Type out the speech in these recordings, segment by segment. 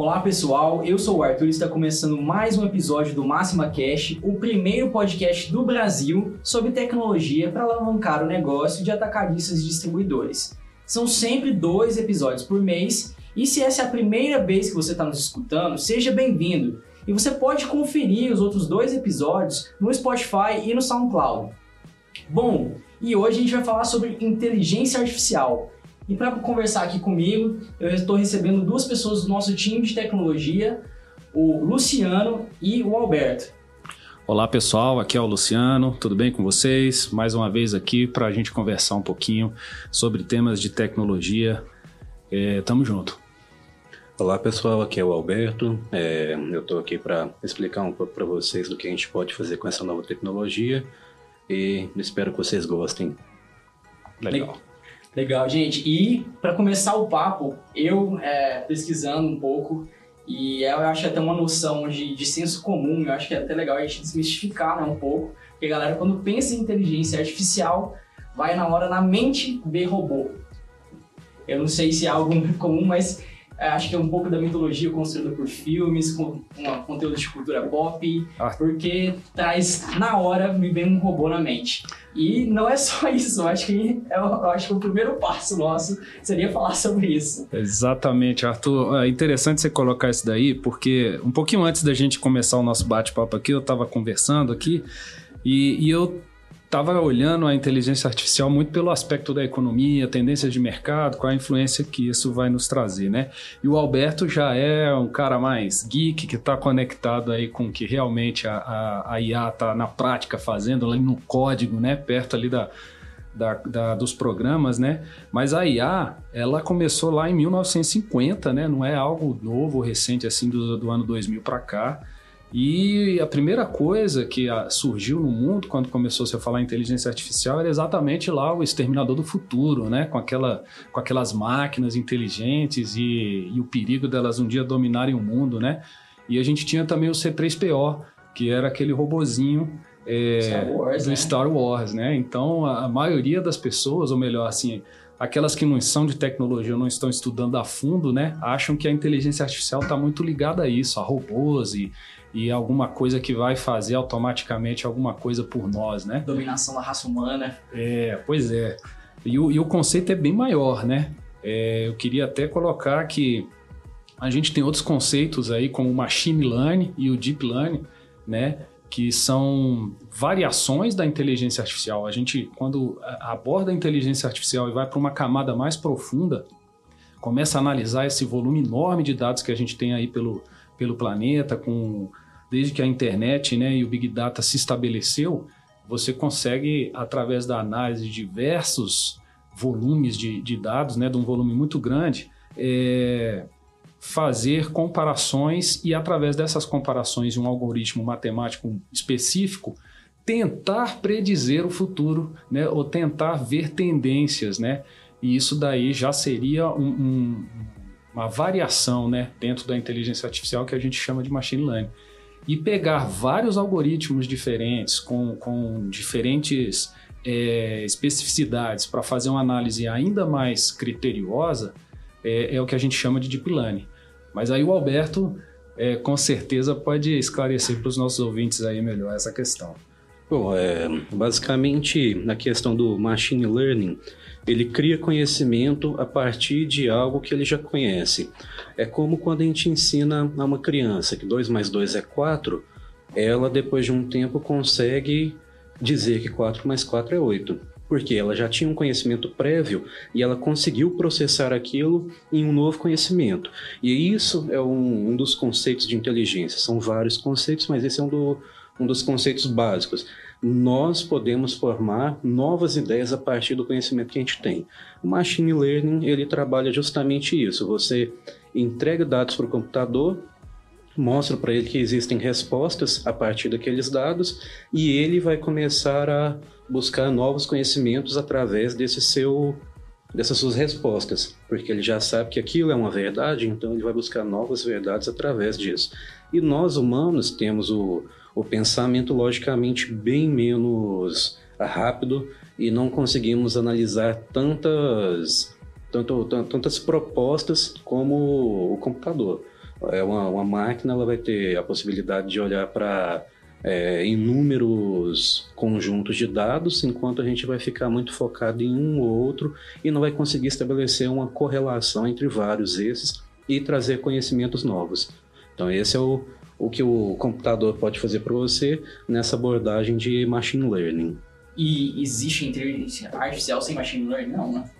Olá pessoal, eu sou o Arthur e está começando mais um episódio do Máxima Cash, o primeiro podcast do Brasil sobre tecnologia para alavancar o negócio de atacadistas e distribuidores. São sempre dois episódios por mês e se essa é a primeira vez que você está nos escutando, seja bem-vindo. E você pode conferir os outros dois episódios no Spotify e no SoundCloud. Bom, e hoje a gente vai falar sobre inteligência artificial. E para conversar aqui comigo, eu estou recebendo duas pessoas do nosso time de tecnologia, o Luciano e o Alberto. Olá pessoal, aqui é o Luciano, tudo bem com vocês? Mais uma vez aqui para a gente conversar um pouquinho sobre temas de tecnologia. É, tamo junto. Olá pessoal, aqui é o Alberto. É, eu estou aqui para explicar um pouco para vocês do que a gente pode fazer com essa nova tecnologia e espero que vocês gostem. Legal. Legal, gente. E para começar o papo, eu é, pesquisando um pouco, e eu acho até uma noção de, de senso comum, eu acho que é até legal a gente desmistificar né, um pouco, porque a galera, quando pensa em inteligência artificial, vai na hora na mente ver robô. Eu não sei se é algo comum, mas é, acho que é um pouco da mitologia construída por filmes, com conteúdo de cultura pop, ah. porque traz na hora me vem um robô na mente. E não é só isso, eu acho que é, eu acho que o primeiro passo nosso seria falar sobre isso. Exatamente, Arthur. É interessante você colocar isso daí, porque um pouquinho antes da gente começar o nosso bate-papo aqui, eu estava conversando aqui e, e eu estava olhando a inteligência artificial muito pelo aspecto da economia, tendências de mercado, qual a influência que isso vai nos trazer, né? E o Alberto já é um cara mais geek, que está conectado aí com o que realmente a, a, a IA está na prática fazendo, ali no código, né? Perto ali da, da, da, dos programas, né? Mas a IA, ela começou lá em 1950, né? Não é algo novo, recente, assim, do, do ano 2000 para cá. E a primeira coisa que surgiu no mundo quando começou -se a falar em inteligência artificial era exatamente lá o exterminador do futuro, né? Com, aquela, com aquelas máquinas inteligentes e, e o perigo delas um dia dominarem o mundo, né? E a gente tinha também o C3PO, que era aquele robozinho é, Star Wars, do né? Star Wars, né? Então a maioria das pessoas, ou melhor, assim, aquelas que não são de tecnologia não estão estudando a fundo, né, acham que a inteligência artificial está muito ligada a isso, a robôs e, e alguma coisa que vai fazer automaticamente alguma coisa por nós, né? Dominação da raça humana. É, pois é. E o, e o conceito é bem maior, né? É, eu queria até colocar que a gente tem outros conceitos aí, como o machine learning e o deep learning, né? Que são variações da inteligência artificial. A gente, quando aborda a inteligência artificial e vai para uma camada mais profunda, começa a analisar esse volume enorme de dados que a gente tem aí pelo, pelo planeta, com desde que a internet né, e o Big Data se estabeleceu, você consegue, através da análise de diversos volumes de, de dados, né, de um volume muito grande, é, fazer comparações e, através dessas comparações de um algoritmo matemático específico, tentar predizer o futuro, né, ou tentar ver tendências, né? E isso daí já seria um, um uma variação né, dentro da inteligência artificial que a gente chama de machine learning. E pegar vários algoritmos diferentes, com, com diferentes é, especificidades, para fazer uma análise ainda mais criteriosa, é, é, o que a gente chama de deep learning. Mas aí o Alberto, é, com certeza, pode esclarecer para os nossos ouvintes aí melhor essa questão. Bom, é, basicamente, na questão do machine learning, ele cria conhecimento a partir de algo que ele já conhece. É como quando a gente ensina a uma criança que 2 mais 2 é 4, ela depois de um tempo consegue dizer que 4 mais 4 é 8. Porque ela já tinha um conhecimento prévio e ela conseguiu processar aquilo em um novo conhecimento. E isso é um, um dos conceitos de inteligência. São vários conceitos, mas esse é um, do, um dos conceitos básicos nós podemos formar novas ideias a partir do conhecimento que a gente tem. O machine learning ele trabalha justamente isso. Você entrega dados para o computador, mostra para ele que existem respostas a partir daqueles dados e ele vai começar a buscar novos conhecimentos através desse seu dessas suas respostas, porque ele já sabe que aquilo é uma verdade, então ele vai buscar novas verdades através disso. E nós humanos temos o, o pensamento logicamente bem menos rápido e não conseguimos analisar tantas, tanto, tantas propostas como o computador. É uma, uma máquina ela vai ter a possibilidade de olhar para é, inúmeros conjuntos de dados, enquanto a gente vai ficar muito focado em um ou outro e não vai conseguir estabelecer uma correlação entre vários esses e trazer conhecimentos novos. Então, esse é o, o que o computador pode fazer para você nessa abordagem de machine learning. E existe inteligência artificial sem machine learning? Não, né?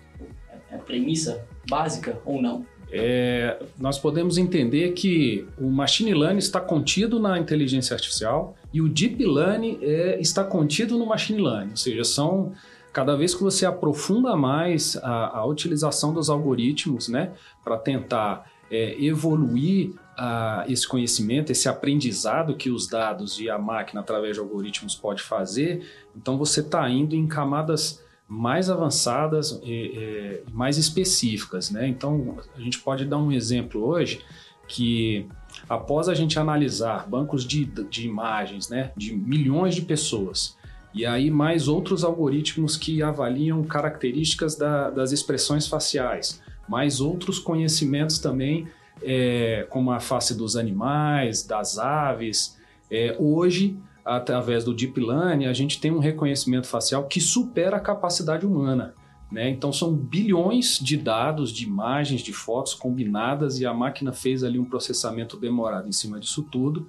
É, é premissa básica ou não? É, nós podemos entender que o machine learning está contido na inteligência artificial e o deep learning é, está contido no machine learning, ou seja, são cada vez que você aprofunda mais a, a utilização dos algoritmos, né, para tentar é, evoluir a, esse conhecimento, esse aprendizado que os dados e a máquina através de algoritmos pode fazer, então você está indo em camadas mais avançadas e, e mais específicas, né? Então a gente pode dar um exemplo hoje que após a gente analisar bancos de, de imagens, né, de milhões de pessoas e aí mais outros algoritmos que avaliam características da, das expressões faciais, mais outros conhecimentos também, é, como a face dos animais, das aves. É, hoje através do Deep Learning, a gente tem um reconhecimento facial que supera a capacidade humana. Né? Então são bilhões de dados, de imagens, de fotos combinadas e a máquina fez ali um processamento demorado em cima disso tudo,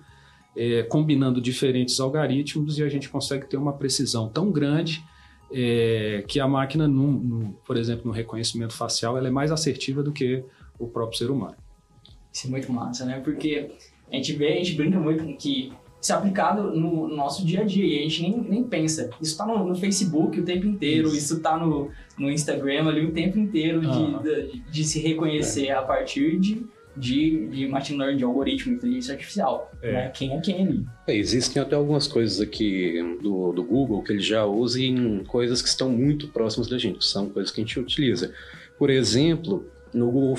é, combinando diferentes algoritmos e a gente consegue ter uma precisão tão grande é, que a máquina, no, no, por exemplo, no reconhecimento facial, ela é mais assertiva do que o próprio ser humano. Isso é muito massa, né? Porque a gente vê, a gente brinca muito que ser aplicado no, nosso dia a dia e a gente nem, nem pensa. Isso está no, no, Facebook o tempo inteiro, isso está no, no Instagram ali o tempo inteiro de, de, de, se reconhecer é. a partir de, de, de machine learning, de algoritmo, inteligência artificial. É. Né? Quem é quem ali. É, existem até algumas coisas aqui do, do Google que ele já usa em coisas que estão muito próximas da gente, são coisas que a gente utiliza. Por exemplo, no Google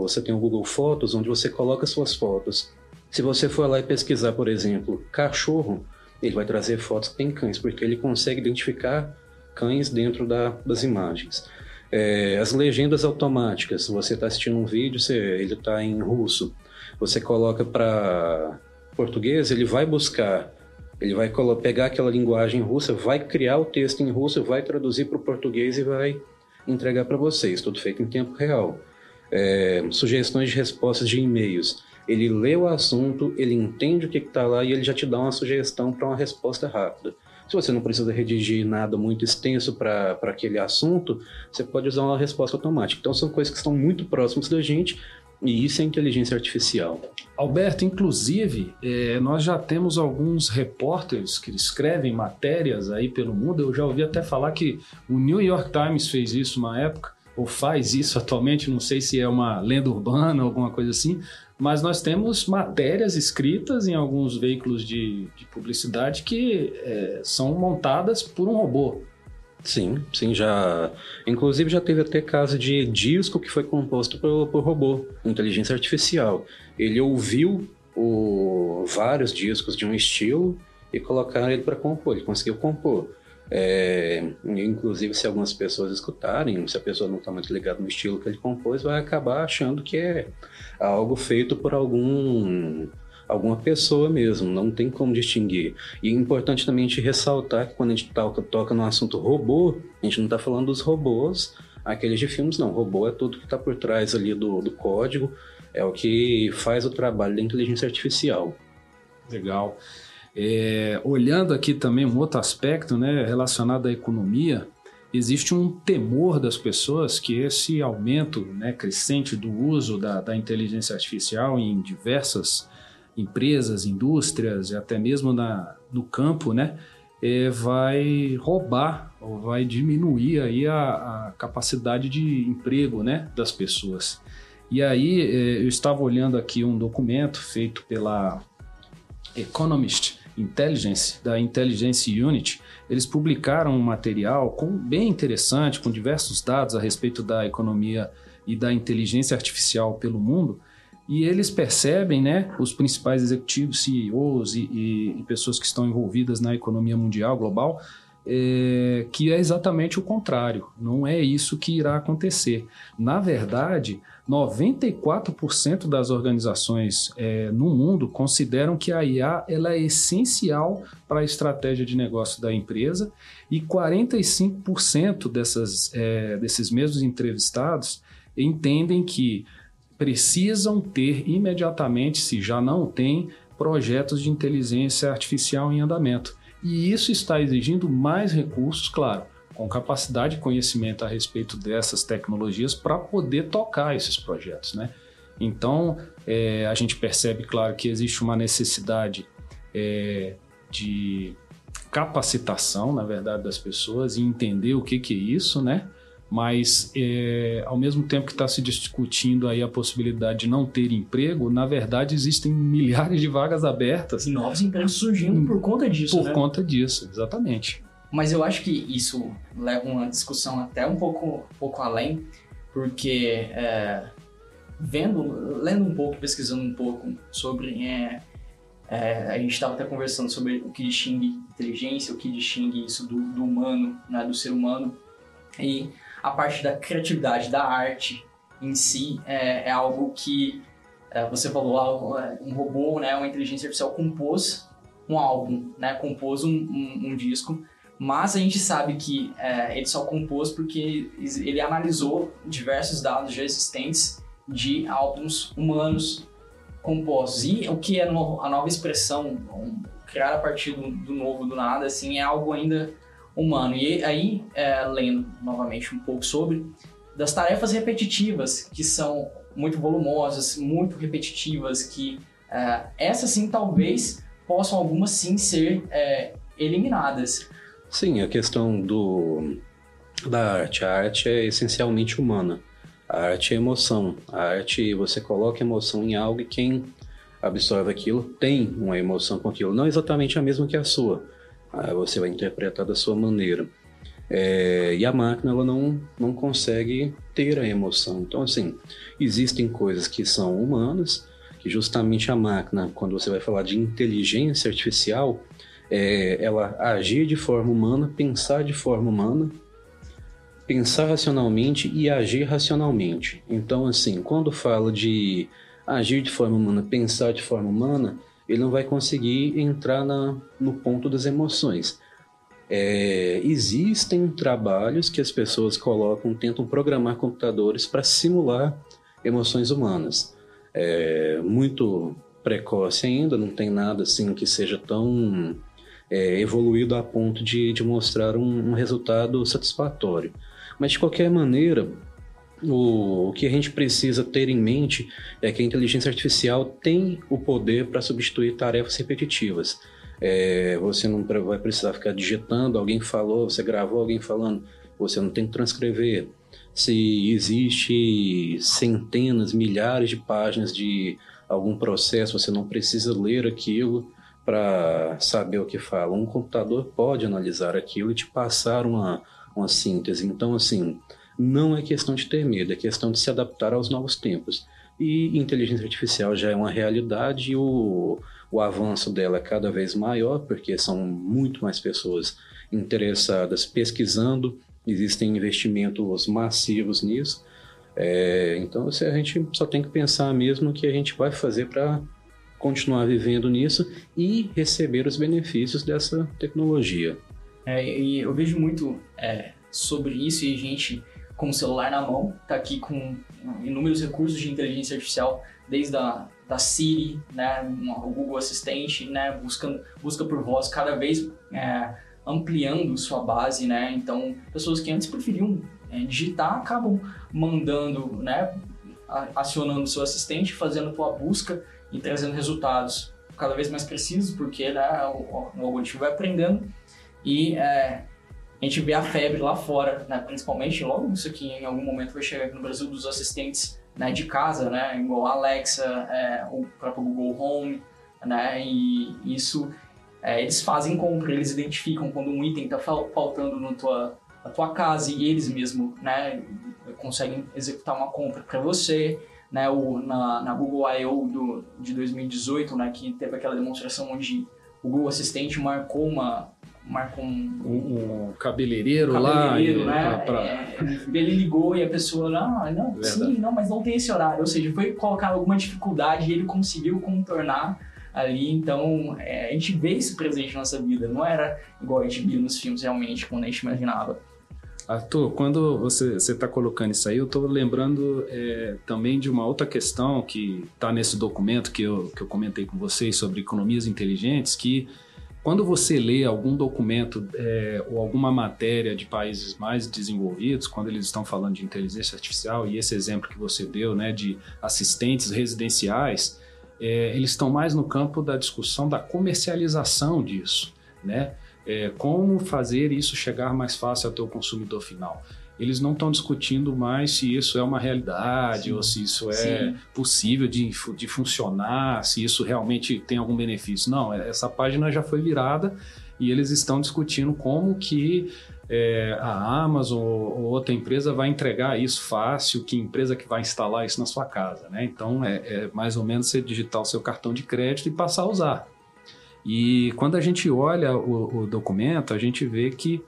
você tem o Google Fotos, onde você coloca suas fotos se você for lá e pesquisar, por exemplo, cachorro, ele vai trazer fotos que tem cães, porque ele consegue identificar cães dentro da, das imagens. É, as legendas automáticas, você está assistindo um vídeo, você, ele está em russo, você coloca para português, ele vai buscar, ele vai pegar aquela linguagem russa, vai criar o texto em russo, vai traduzir para o português e vai entregar para vocês, tudo feito em tempo real. É, sugestões de respostas de e-mails ele lê o assunto, ele entende o que está lá e ele já te dá uma sugestão para uma resposta rápida. Se você não precisa redigir nada muito extenso para aquele assunto, você pode usar uma resposta automática. Então, são coisas que estão muito próximas da gente e isso é inteligência artificial. Alberto, inclusive, é, nós já temos alguns repórteres que escrevem matérias aí pelo mundo. Eu já ouvi até falar que o New York Times fez isso uma época, ou faz isso atualmente, não sei se é uma lenda urbana alguma coisa assim, mas nós temos matérias escritas em alguns veículos de, de publicidade que é, são montadas por um robô. Sim, sim, já. Inclusive já teve até caso de disco que foi composto por, por robô, inteligência artificial. Ele ouviu o, vários discos de um estilo e colocaram ele para compor. Ele conseguiu compor. É, inclusive, se algumas pessoas escutarem, se a pessoa não está muito ligada no estilo que ele compôs, vai acabar achando que é algo feito por algum alguma pessoa mesmo, não tem como distinguir. E é importante também a gente ressaltar que quando a gente toca, toca no assunto robô, a gente não está falando dos robôs, aqueles de filmes, não. Robô é tudo que está por trás ali do, do código, é o que faz o trabalho da inteligência artificial. Legal. É, olhando aqui também um outro aspecto né, relacionado à economia, existe um temor das pessoas que esse aumento né, crescente do uso da, da, inteligência artificial em diversas empresas, indústrias e até mesmo na, no campo, né, é, vai roubar ou vai diminuir aí a, a capacidade de emprego né, das pessoas. E aí é, eu estava olhando aqui um documento feito pela Economist, Intelligence, da Intelligence Unit, eles publicaram um material com, bem interessante, com diversos dados a respeito da economia e da inteligência artificial pelo mundo, e eles percebem, né, os principais executivos, CEOs e, e, e pessoas que estão envolvidas na economia mundial, global, é, que é exatamente o contrário. Não é isso que irá acontecer. Na verdade, 94% das organizações é, no mundo consideram que a IA ela é essencial para a estratégia de negócio da empresa e 45% dessas, é, desses mesmos entrevistados entendem que precisam ter imediatamente, se já não têm, projetos de inteligência artificial em andamento. E isso está exigindo mais recursos, claro, com capacidade e conhecimento a respeito dessas tecnologias para poder tocar esses projetos, né? Então, é, a gente percebe, claro, que existe uma necessidade é, de capacitação, na verdade, das pessoas e entender o que, que é isso, né? Mas, é, ao mesmo tempo que está se discutindo aí a possibilidade de não ter emprego, na verdade existem milhares de vagas abertas. E novos empregos surgindo por conta disso, Por né? conta disso, exatamente. Mas eu acho que isso leva uma discussão até um pouco, um pouco além, porque é, vendo, lendo um pouco, pesquisando um pouco sobre. É, é, a gente estava até conversando sobre o que distingue inteligência, o que distingue isso do, do humano, né, do ser humano. E a parte da criatividade, da arte em si, é, é algo que é, você falou, ah, um robô, né, uma inteligência artificial compôs um álbum, né, compôs um, um, um disco, mas a gente sabe que é, ele só compôs porque ele analisou diversos dados já existentes de álbuns humanos compostos. E o que é no, a nova expressão, um, criar a partir do, do, novo, do nada, assim, é algo ainda humano. E aí, é, lendo novamente um pouco sobre, das tarefas repetitivas, que são muito volumosas, muito repetitivas, que é, essas sim talvez possam algumas sim ser é, eliminadas. Sim, a questão do, da arte. A arte é essencialmente humana. A arte é emoção. A arte, você coloca emoção em algo e quem absorve aquilo tem uma emoção com aquilo. Não exatamente a mesma que a sua. Você vai interpretar da sua maneira. É, e a máquina ela não, não consegue ter a emoção. Então, assim, existem coisas que são humanas, que justamente a máquina, quando você vai falar de inteligência artificial, é, ela agir de forma humana, pensar de forma humana, pensar racionalmente e agir racionalmente. Então, assim, quando fala de agir de forma humana, pensar de forma humana, ele não vai conseguir entrar na, no ponto das emoções. É, existem trabalhos que as pessoas colocam, tentam programar computadores para simular emoções humanas. É muito precoce ainda, não tem nada assim que seja tão é, evoluído a ponto de, de mostrar um, um, resultado satisfatório. Mas de qualquer maneira, o, o, que a gente precisa ter em mente é que a inteligência artificial tem o poder para substituir tarefas repetitivas. É, você não vai precisar ficar digitando, alguém falou, você gravou alguém falando, você não tem que transcrever. Se existe centenas, milhares de páginas de algum processo, você não precisa ler aquilo para saber o que fala. Um computador pode analisar aquilo e te passar uma, uma síntese. Então, assim, não é questão de ter medo, é questão de se adaptar aos novos tempos. E inteligência artificial já é uma realidade e o, o avanço dela é cada vez maior, porque são muito mais pessoas interessadas pesquisando, existem investimentos massivos nisso. É, então, assim, a gente só tem que pensar mesmo o que a gente vai fazer para continuar vivendo nisso e receber os benefícios dessa tecnologia. É, eu vejo muito é, sobre isso e gente com o celular na mão está aqui com inúmeros recursos de inteligência artificial, desde a da Siri, né, o Google Assistente, né, buscando busca por voz cada vez é, ampliando sua base, né, então pessoas que antes preferiam é, digitar acabam mandando, né, acionando seu assistente, fazendo tua busca e trazendo resultados cada vez mais precisos, porque né, o, o, algoritmo vai aprendendo e é, a gente vê a febre lá fora, né, principalmente logo isso aqui em algum momento vai chegar aqui no Brasil dos assistentes né, de casa, né, igual a Alexa, é, o próprio Google Home, né, e isso é, eles fazem compra, eles identificam quando um item está faltando na tua, na tua casa e eles mesmo, né, conseguem executar uma compra para você, né, o, na, na Google I.O. Do, de 2018, né, que teve aquela demonstração onde o Google Assistente marcou uma, marcou um, um, um cabeleireiro, cabeleireiro lá. Né? Pra, pra... É, ele ligou e a pessoa, não, não, sim, não, mas não tem esse horário. Ou seja, foi colocar alguma dificuldade e ele conseguiu contornar ali. Então, é, a gente vê isso presente na nossa vida. Não era igual a gente via nos filmes realmente, quando a gente imaginava. Arthur, quando você está colocando isso aí, eu estou lembrando é, também de uma outra questão que está nesse documento que eu, que eu comentei com vocês sobre economias inteligentes, que quando você lê algum documento é, ou alguma matéria de países mais desenvolvidos, quando eles estão falando de inteligência artificial, e esse exemplo que você deu, né, de assistentes residenciais, é, eles estão mais no campo da discussão da comercialização disso, né? é, como fazer isso chegar mais fácil ao teu consumidor final. Eles não estão discutindo mais se isso é uma realidade Sim. ou se isso é Sim. possível de, de funcionar, se isso realmente tem algum benefício. Não, é, essa página já foi virada e eles estão discutindo como que é, a Amazon ou outra empresa vai entregar isso fácil, que empresa que vai instalar isso na sua casa, né? Então é, é mais ou menos você digitar o seu cartão de crédito e passar a usar. E quando a gente olha o, o documento, a gente vê que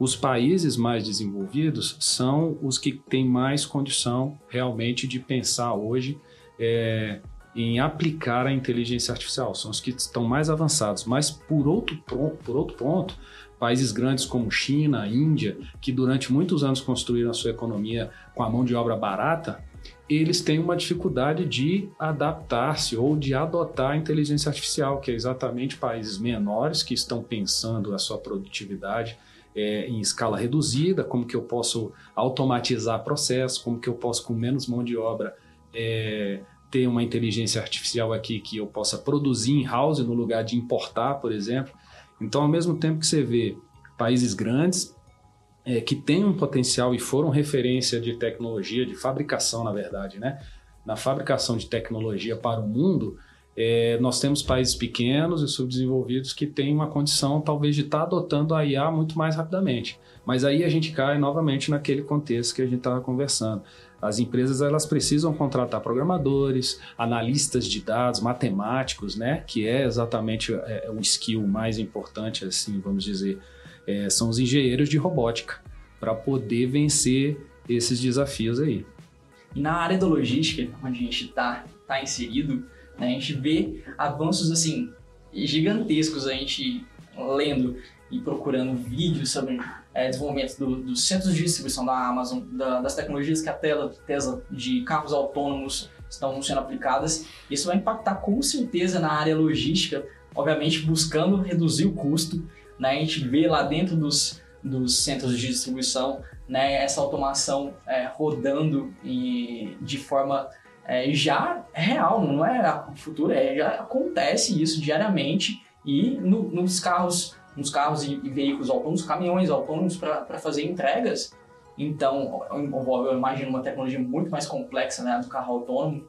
os países mais desenvolvidos são os que têm mais condição realmente de pensar hoje é, em aplicar a inteligência artificial, são os que estão mais avançados. Mas, por outro, por outro ponto, países grandes como China, Índia, que durante muitos anos construíram a sua economia com a mão de obra barata, eles têm uma dificuldade de adaptar-se ou de adotar a inteligência artificial, que é exatamente países menores que estão pensando a sua produtividade é, em escala reduzida, como que eu posso automatizar processos, como que eu posso com menos mão de obra é, ter uma inteligência artificial aqui que eu possa produzir em house no lugar de importar, por exemplo. Então, ao mesmo tempo que você vê países grandes é, que têm um potencial e foram referência de tecnologia, de fabricação, na verdade, né? Na fabricação de tecnologia para o mundo, é, nós temos países pequenos e subdesenvolvidos que têm uma condição, talvez, de estar tá adotando a IA muito mais rapidamente. Mas aí a gente cai novamente naquele contexto que a gente estava conversando. As empresas elas precisam contratar programadores, analistas de dados, matemáticos, né? Que é exatamente é, um skill mais importante, assim, vamos dizer, é, são os engenheiros de robótica para poder vencer esses desafios aí. E na área da logística, onde a gente está tá inserido, né, a gente vê avanços assim gigantescos. A gente lendo e procurando vídeos sobre é, desenvolvimento do, dos centros de distribuição da Amazon, da, das tecnologias que a Tesla de carros autônomos estão sendo aplicadas. Isso vai impactar com certeza na área logística, obviamente buscando reduzir o custo né? A gente vê lá dentro dos, dos centros de distribuição né, essa automação é, rodando e, de forma é, já real, não é futuro, é, já acontece isso diariamente e no, nos carros, nos carros e, e veículos autônomos, caminhões autônomos para fazer entregas. Então, eu imagino uma tecnologia muito mais complexa né, do carro autônomo,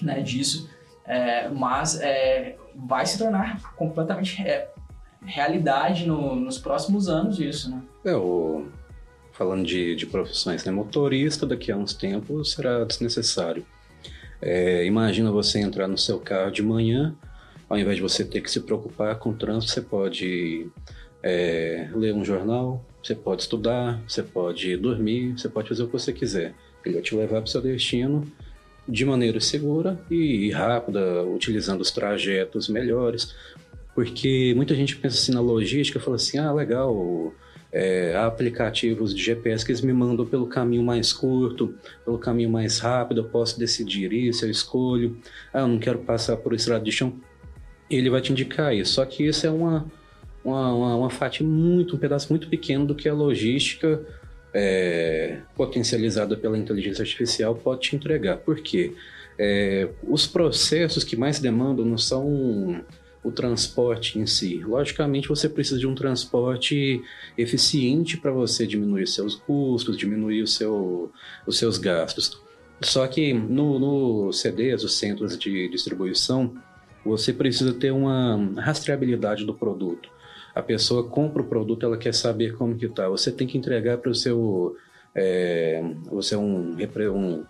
né, disso, é, mas é, vai se tornar completamente é, realidade no, nos próximos anos isso, né? É, o, falando de, de profissões, né? Motorista daqui a uns tempos será desnecessário. É, imagina você entrar no seu carro de manhã, ao invés de você ter que se preocupar com o trânsito, você pode é, ler um jornal, você pode estudar, você pode dormir, você pode fazer o que você quiser. Ele vai te levar para o seu destino de maneira segura e rápida, utilizando os trajetos melhores. Porque muita gente pensa assim na logística, fala assim, ah, legal, é, aplicativos de GPS que eles me mandam pelo caminho mais curto, pelo caminho mais rápido, eu posso decidir isso, eu escolho. Ah, eu não quero passar por esse lado de chão. Ele vai te indicar isso. Só que isso é uma, uma, uma, uma fatia muito, um pedaço muito pequeno do que a logística é, potencializada pela inteligência artificial pode te entregar. Por quê? É, os processos que mais demandam não são o transporte em si. Logicamente, você precisa de um transporte eficiente para você diminuir seus custos, diminuir o seu, os seus gastos. Só que no, no CDs, os centros de distribuição, você precisa ter uma rastreabilidade do produto. A pessoa compra o produto, ela quer saber como que está. Você tem que entregar para o seu... É, você é um, um,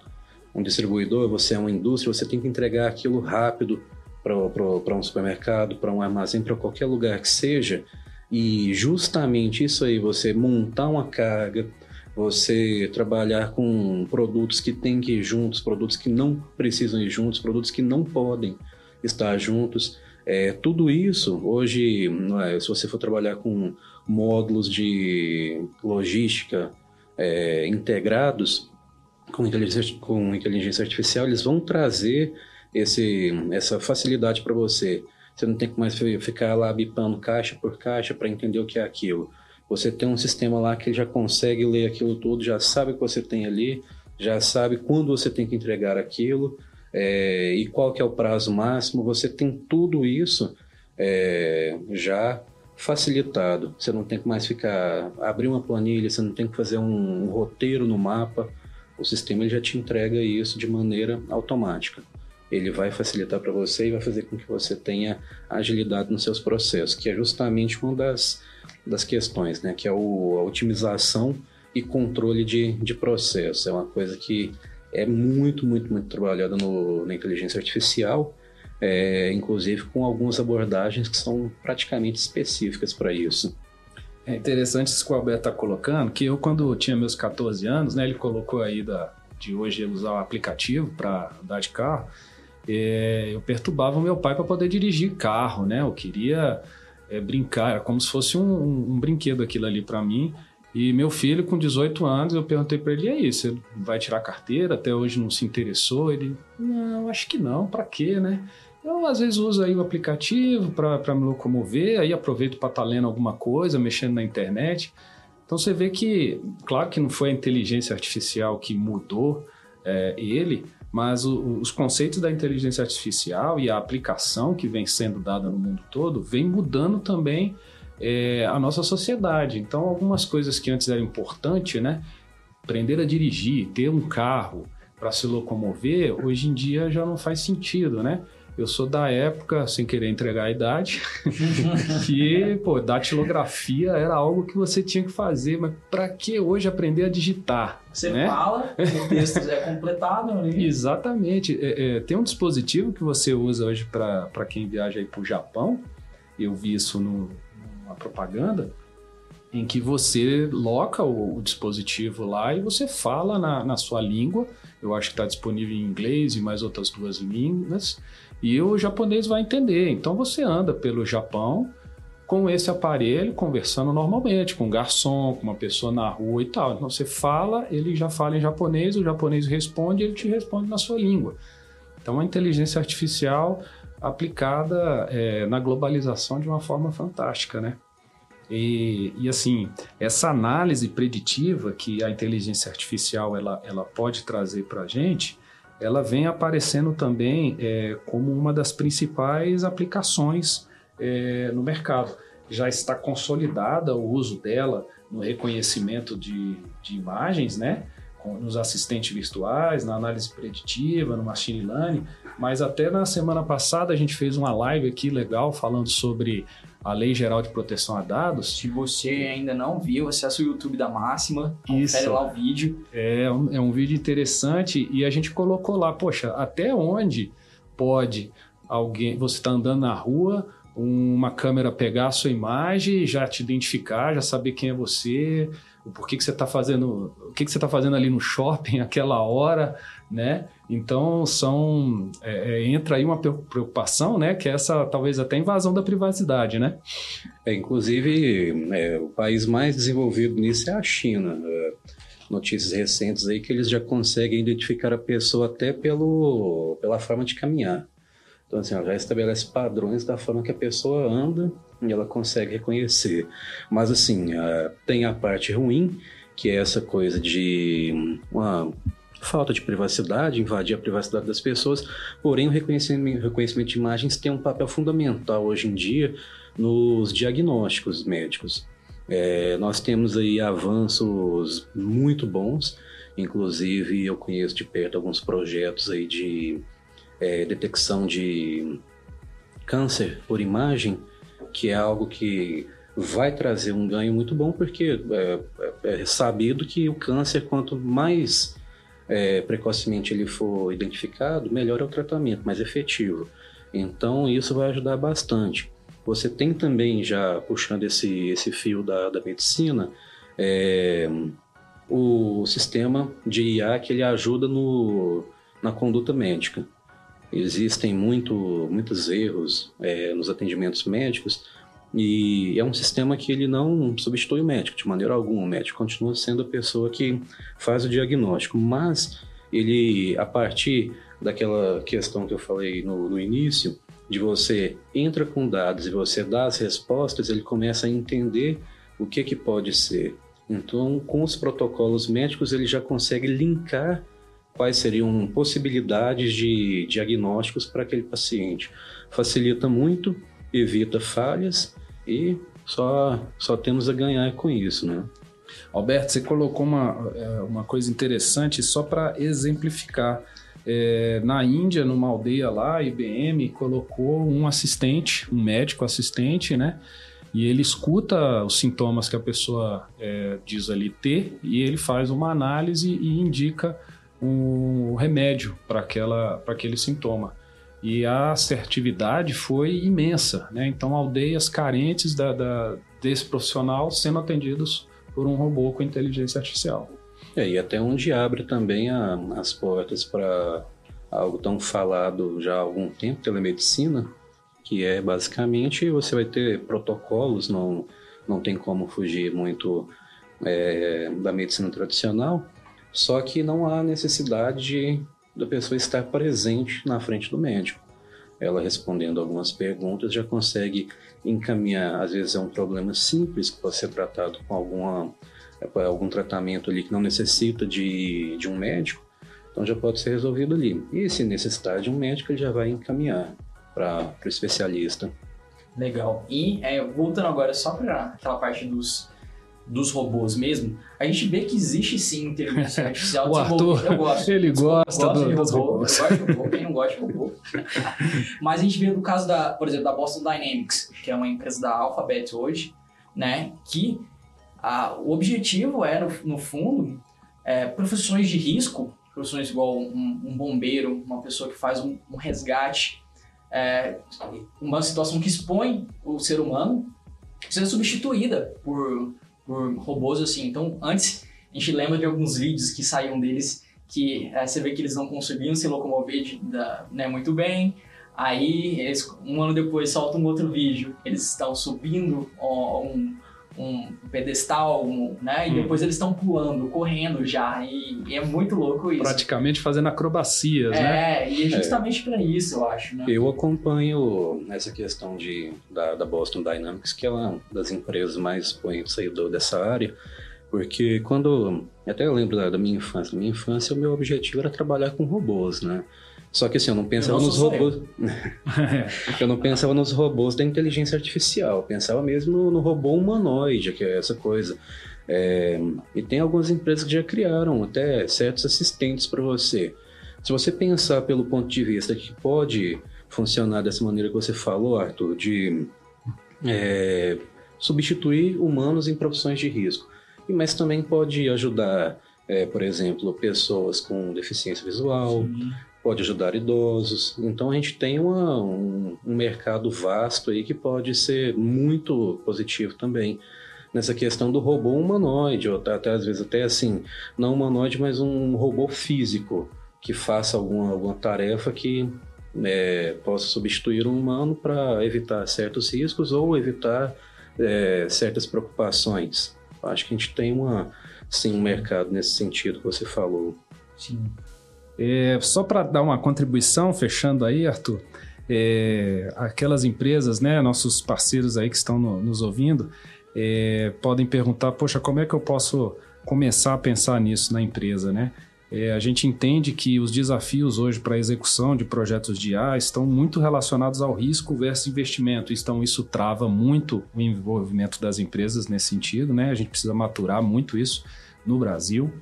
um distribuidor, você é uma indústria, você tem que entregar aquilo rápido para um supermercado, para um armazém, para qualquer lugar que seja, E justamente isso aí, você montar uma carga, você trabalhar com produtos que têm que ir juntos, produtos que não precisam ir juntos, produtos que não podem estar juntos. É, tudo isso, hoje, é, se você for trabalhar com módulos de logística é, integrados com inteligência, com inteligência artificial, eles vão trazer esse, essa facilidade para você. Você não tem que mais ficar lá bipando caixa por caixa para entender o que é aquilo. Você tem um sistema lá que já consegue ler aquilo tudo, já sabe o que você tem ali, já sabe quando você tem que entregar aquilo é, e qual que é o prazo máximo. Você tem tudo isso é, já facilitado. Você não tem que mais ficar abrir uma planilha, você não tem que fazer um, um roteiro no mapa. O sistema ele já te entrega isso de maneira automática. Ele vai facilitar para você e vai fazer com que você tenha agilidade nos seus processos, que é justamente uma das, das questões, né? Que é o, a otimização e controle de, de processo. É uma coisa que é muito, muito, muito trabalhada no, na inteligência artificial é, inclusive com algumas abordagens que são praticamente específicas para isso. É interessante isso que o Alberto está colocando, que eu quando tinha meus 14 anos, né, ele colocou aí da, de hoje usar o aplicativo para andar de carro, é, eu perturbava meu pai para poder dirigir carro, né? Eu queria é, brincar, era como se fosse um, um, um brinquedo aquilo ali para mim. E meu filho, com 18 anos, eu perguntei para ele: e aí, você vai tirar carteira? Até hoje não se interessou? Ele: não, acho que não, para quê, né? Eu às vezes uso aí o aplicativo para me locomover, aí aproveito para estar tá lendo alguma coisa, mexendo na internet. Então você vê que, claro que não foi a inteligência artificial que mudou é, ele, mas o, os conceitos da inteligência artificial e a aplicação que vem sendo dada no mundo todo vem mudando também é, a nossa sociedade. Então algumas coisas que antes eram importantes, né? Aprender a dirigir, ter um carro para se locomover, hoje em dia já não faz sentido, né? Eu sou da época, sem querer entregar a idade, que, pô, datilografia era algo que você tinha que fazer, mas para que hoje aprender a digitar? Você né? fala, o texto é completado. Né? Exatamente. É, é, tem um dispositivo que você usa hoje para quem viaja aí para o Japão, eu vi isso no, numa propaganda, em que você loca o, o dispositivo lá e você fala na, na sua língua. Eu acho que está disponível em inglês e mais outras duas línguas e o japonês vai entender. Então você anda pelo Japão com esse aparelho conversando normalmente, com um garçom, com uma pessoa na rua e tal. Então você fala, ele já fala em japonês, o japonês responde, ele te responde na sua língua. Então a inteligência artificial aplicada é, na globalização de uma forma fantástica, né? E, e, assim, essa análise preditiva que a inteligência artificial ela, ela pode trazer para a gente, ela vem aparecendo também é, como uma das principais aplicações é, no mercado. Já está consolidada o uso dela no reconhecimento de, de imagens, né? nos assistentes virtuais, na análise preditiva, no machine learning, mas até na semana passada a gente fez uma live aqui legal falando sobre a Lei Geral de Proteção a Dados. Se você ainda não viu, acessa o YouTube da Máxima, confere lá o vídeo. É um, é um vídeo interessante e a gente colocou lá, poxa, até onde pode alguém, você está andando na rua, uma câmera pegar a sua imagem, já te identificar, já saber quem é você, o porquê que você está fazendo, o que, que você está fazendo ali no shopping aquela hora, né? Então são é, é, entra aí uma preocupação, né? Que é essa talvez até invasão da privacidade, né? É, inclusive é, o país mais desenvolvido nisso é a China. É, notícias recentes aí que eles já conseguem identificar a pessoa até pelo pela forma de caminhar. Então assim, já estabelece padrões da forma que a pessoa anda e ela consegue reconhecer. Mas assim, é, tem a parte ruim que é essa coisa de uma falta de privacidade, invadir a privacidade das pessoas, porém o reconhecimento, reconhecimento de imagens tem um papel fundamental hoje em dia nos diagnósticos médicos. É, nós temos aí avanços muito bons, inclusive eu conheço de perto alguns projetos aí de é, detecção de câncer por imagem, que é algo que vai trazer um ganho muito bom, porque é, é, é sabido que o câncer, quanto mais é, precocemente ele for identificado, melhor é o tratamento, mais efetivo. Então isso vai ajudar bastante. você tem também, já puxando esse, esse fio da, da medicina, é, o sistema de IA que ele ajuda no, na conduta médica. Existem muito, muitos erros é, nos atendimentos médicos e é um sistema que ele não substitui o médico de maneira alguma. O médico continua sendo a pessoa que faz o diagnóstico, mas ele, a partir daquela questão que eu falei no, no início, de você entra com dados e você dá as respostas, ele começa a entender o que, que pode ser. Então, com os protocolos médicos, ele já consegue linkar quais seriam possibilidades de diagnósticos para aquele paciente. Facilita muito, evita falhas e só, só temos a ganhar com isso, né? Alberto, você colocou uma, é, uma coisa interessante só para exemplificar. É, na Índia, numa aldeia lá, a IBM colocou um assistente, um médico assistente, né? E ele escuta os sintomas que a pessoa é, diz ali ter e ele faz uma análise e indica um remédio para aquele sintoma. E a assertividade foi imensa, né? Então, aldeias carentes da, da, desse profissional sendo atendidos por um robô com inteligência artificial. É, e até onde abre também a, as portas para algo tão falado já há algum tempo, telemedicina, que é basicamente você vai ter protocolos, não, não tem como fugir muito é, da medicina tradicional, só que não há necessidade de, da pessoa estar presente na frente do médico. Ela respondendo algumas perguntas já consegue encaminhar, às vezes é um problema simples que pode ser tratado com alguma algum tratamento ali que não necessita de, de um médico, então já pode ser resolvido ali. E se necessitar de um médico, ele já vai encaminhar para o especialista. Legal. E é, voltando agora só para aquela parte dos, dos robôs mesmo, a gente vê que existe sim inteligência artificial. o Arthur, eu gosto. Ele gosta do, de robô, robôs. Eu gosto de robô, quem não gosta de robô. Mas a gente vê no caso da, por exemplo, da Boston Dynamics, que é uma empresa da Alphabet hoje, né, que a, o objetivo é, no, no fundo, é, profissões de risco, profissões igual um, um bombeiro, uma pessoa que faz um, um resgate, é, uma situação que expõe o ser humano, ser substituída por, por robôs assim. Então, antes, a gente lembra de alguns vídeos que saíam deles que é, você vê que eles não conseguiam se locomover de, da, né, muito bem. Aí, eles, um ano depois, soltam um outro vídeo. Eles estão subindo ó, um, um pedestal, um, né? E hum. depois eles estão pulando, correndo já. E, e, é muito louco isso. Praticamente fazendo acrobacias, é, né? É, e é justamente é. para isso, eu acho, né? Eu acompanho essa questão de, da, da Boston Dynamics, que é uma das empresas mais expoentes aí do, dessa área. Porque quando. Até eu lembro da, da minha infância. Na minha infância, o meu objetivo era trabalhar com robôs, né? Só que assim, eu não pensava eu nos robôs. eu não pensava nos robôs da inteligência artificial. Eu pensava mesmo no, robô humanoide, que é essa coisa. É... e tem algumas empresas que já criaram até certos assistentes para você. Se você pensar pelo ponto de vista que pode funcionar dessa maneira que você falou, Arthur, de é, substituir humanos em profissões de risco, mas também pode ajudar, é, por exemplo, pessoas com deficiência visual, pode ajudar idosos. Então a gente tem uma, um, um, mercado vasto aí que pode ser muito positivo também nessa questão do robô humanoide, ou até, às vezes até assim, não humanoide, mas um robô físico que faça alguma, alguma tarefa que é, possa substituir um humano para evitar certos riscos ou evitar é, certas preocupações. Acho que a gente tem uma, sim, um mercado nesse sentido que você falou. Sim. É, só para dar uma contribuição, fechando aí, Arthur, é, aquelas empresas, né, nossos parceiros aí que estão no, nos ouvindo, é, podem perguntar, poxa, como é que eu posso começar a pensar nisso na empresa, né? É, a gente entende que os desafios hoje para a execução de projetos de IA estão muito relacionados ao risco versus investimento. Então, isso trava muito o envolvimento das empresas nesse sentido, né? A gente precisa maturar muito isso no Brasil.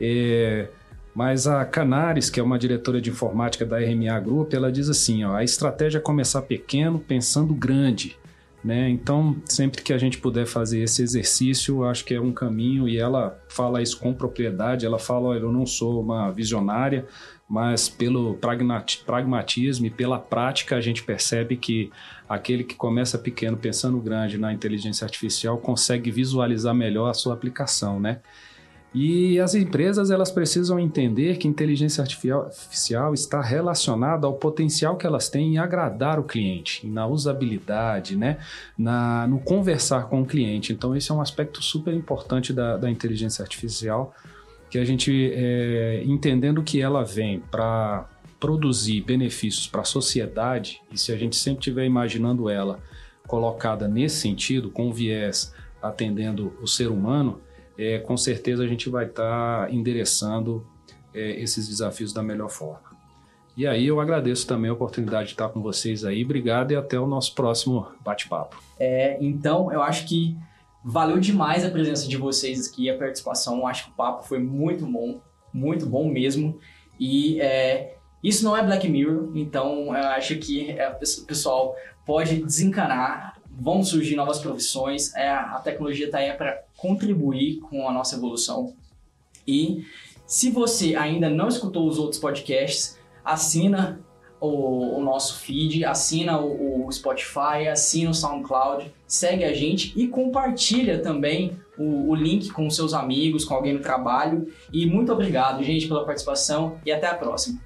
É, mas a Canares, que é uma diretora de informática da RMA Group, ela diz assim: ó, a estratégia é começar pequeno, pensando grande. Né? Então, sempre que a gente puder fazer esse exercício, acho que é um caminho e ela fala isso com propriedade. Ela fala: olha, eu não sou uma visionária, mas pelo pragmatismo e pela prática a gente percebe que aquele que começa pequeno pensando grande na inteligência artificial consegue visualizar melhor a sua aplicação, né? E as empresas elas precisam entender que inteligência artificial está relacionada ao potencial que elas têm em agradar o cliente, na usabilidade, né? na, no conversar com o cliente. Então, esse é um aspecto super importante da, da inteligência artificial, que a gente, é, entendendo que ela vem para produzir benefícios para a sociedade, e se a gente sempre estiver imaginando ela colocada nesse sentido, com viés atendendo o ser humano, é, com certeza a gente vai estar tá endereçando é, esses desafios da melhor forma. E aí eu agradeço também a oportunidade de estar com vocês aí. Obrigado e até o nosso próximo bate-papo. É, então, eu acho que valeu demais a presença de vocês aqui, a participação. Eu acho que o papo foi muito bom, muito bom mesmo. E é, isso não é Black Mirror, então eu acho que é, o pessoal pode desencanar vão surgir novas profissões, é, a tecnologia está aí para contribuir com a nossa evolução. E se você ainda não escutou os outros podcasts, assina o, o nosso feed, assina o, o, Spotify, assina o SoundCloud, segue a gente e compartilha também o, o link com seus amigos, com alguém no trabalho. E muito obrigado, gente, pela participação e até a próxima.